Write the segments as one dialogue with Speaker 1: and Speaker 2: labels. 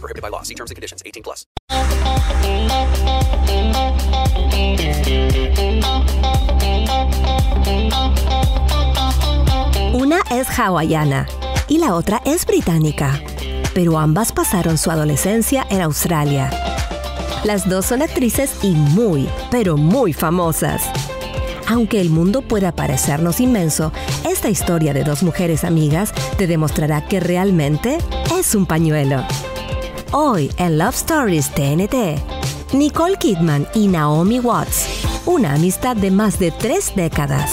Speaker 1: Prohibited by law. Terms and conditions. 18 plus.
Speaker 2: Una es hawaiana y la otra es británica, pero ambas pasaron su adolescencia en Australia. Las dos son actrices y muy, pero muy famosas. Aunque el mundo pueda parecernos inmenso, esta historia de dos mujeres amigas te demostrará que realmente es un pañuelo. Hoy en Love Stories TNT, Nicole Kidman y Naomi Watts, una amistad de más de tres décadas.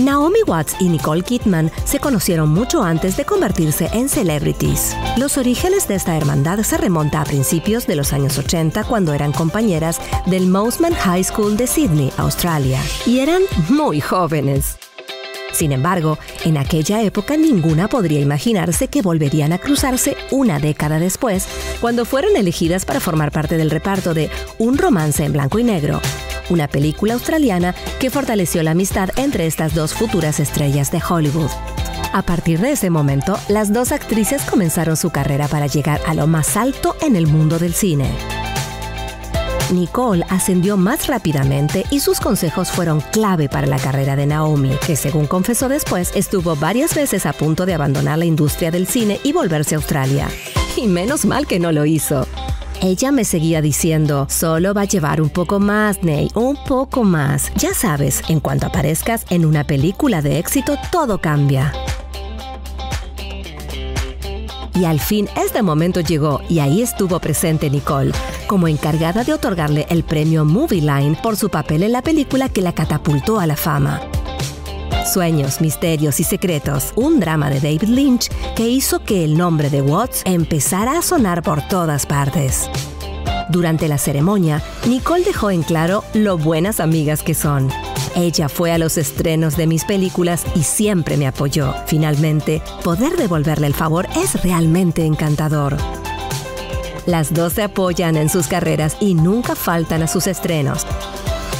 Speaker 2: Naomi Watts y Nicole Kidman se conocieron mucho antes de convertirse en celebrities. Los orígenes de esta hermandad se remonta a principios de los años 80 cuando eran compañeras del Mouseman High School de Sydney, Australia, y eran muy jóvenes. Sin embargo, en aquella época ninguna podría imaginarse que volverían a cruzarse una década después, cuando fueron elegidas para formar parte del reparto de Un romance en blanco y negro, una película australiana que fortaleció la amistad entre estas dos futuras estrellas de Hollywood. A partir de ese momento, las dos actrices comenzaron su carrera para llegar a lo más alto en el mundo del cine. Nicole ascendió más rápidamente y sus consejos fueron clave para la carrera de Naomi, que según confesó después, estuvo varias veces a punto de abandonar la industria del cine y volverse a Australia. Y menos mal que no lo hizo. Ella me seguía diciendo, solo va a llevar un poco más, Ney, un poco más. Ya sabes, en cuanto aparezcas en una película de éxito, todo cambia. Y al fin este momento llegó y ahí estuvo presente Nicole, como encargada de otorgarle el premio Movie Line por su papel en la película que la catapultó a la fama. Sueños, misterios y secretos, un drama de David Lynch que hizo que el nombre de Watts empezara a sonar por todas partes. Durante la ceremonia, Nicole dejó en claro lo buenas amigas que son. Ella fue a los estrenos de mis películas y siempre me apoyó. Finalmente, poder devolverle el favor es realmente encantador. Las dos se apoyan en sus carreras y nunca faltan a sus estrenos.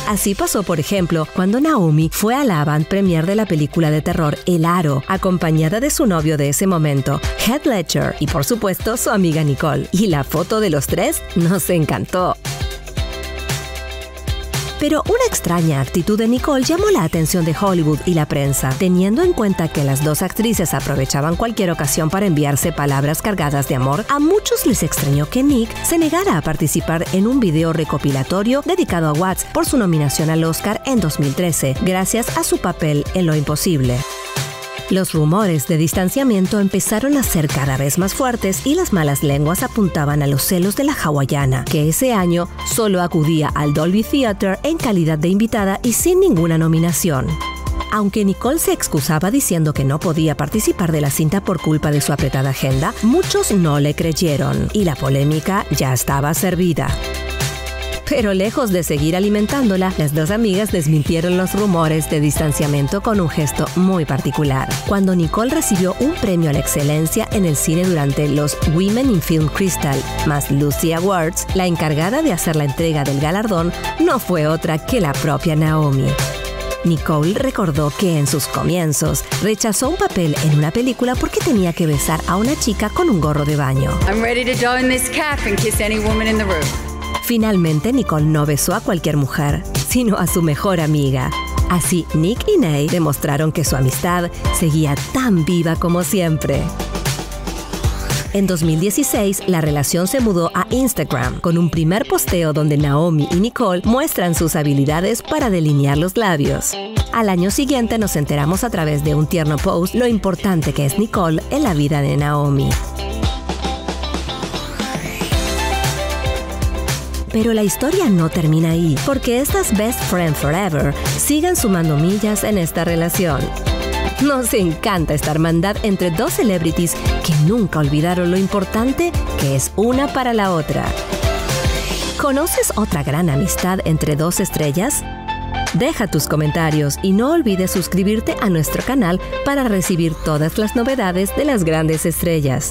Speaker 2: Así pasó, por ejemplo, cuando Naomi fue a la avant premiere de la película de terror El Aro, acompañada de su novio de ese momento, Heath Ledger, y por supuesto su amiga Nicole. Y la foto de los tres nos encantó. Pero una extraña actitud de Nicole llamó la atención de Hollywood y la prensa, teniendo en cuenta que las dos actrices aprovechaban cualquier ocasión para enviarse palabras cargadas de amor. A muchos les extrañó que Nick se negara a participar en un video recopilatorio dedicado a Watts por su nominación al Oscar en 2013, gracias a su papel en Lo Imposible. Los rumores de distanciamiento empezaron a ser cada vez más fuertes y las malas lenguas apuntaban a los celos de la hawaiana, que ese año solo acudía al Dolby Theatre en calidad de invitada y sin ninguna nominación. Aunque Nicole se excusaba diciendo que no podía participar de la cinta por culpa de su apretada agenda, muchos no le creyeron y la polémica ya estaba servida. Pero lejos de seguir alimentándola, las dos amigas desmintieron los rumores de distanciamiento con un gesto muy particular. Cuando Nicole recibió un premio a la excelencia en el cine durante los Women in Film Crystal más Lucy Awards, la encargada de hacer la entrega del galardón no fue otra que la propia Naomi. Nicole recordó que en sus comienzos rechazó un papel en una película porque tenía que besar a una chica con un gorro de baño.
Speaker 3: I'm ready to don this cap and kiss any woman in the room.
Speaker 2: Finalmente, Nicole no besó a cualquier mujer, sino a su mejor amiga. Así, Nick y Nate demostraron que su amistad seguía tan viva como siempre. En 2016, la relación se mudó a Instagram con un primer posteo donde Naomi y Nicole muestran sus habilidades para delinear los labios. Al año siguiente nos enteramos a través de un tierno post lo importante que es Nicole en la vida de Naomi. Pero la historia no termina ahí, porque estas Best Friend Forever siguen sumando millas en esta relación. Nos encanta esta hermandad entre dos celebrities que nunca olvidaron lo importante que es una para la otra. ¿Conoces otra gran amistad entre dos estrellas? Deja tus comentarios y no olvides suscribirte a nuestro canal para recibir todas las novedades de las grandes estrellas.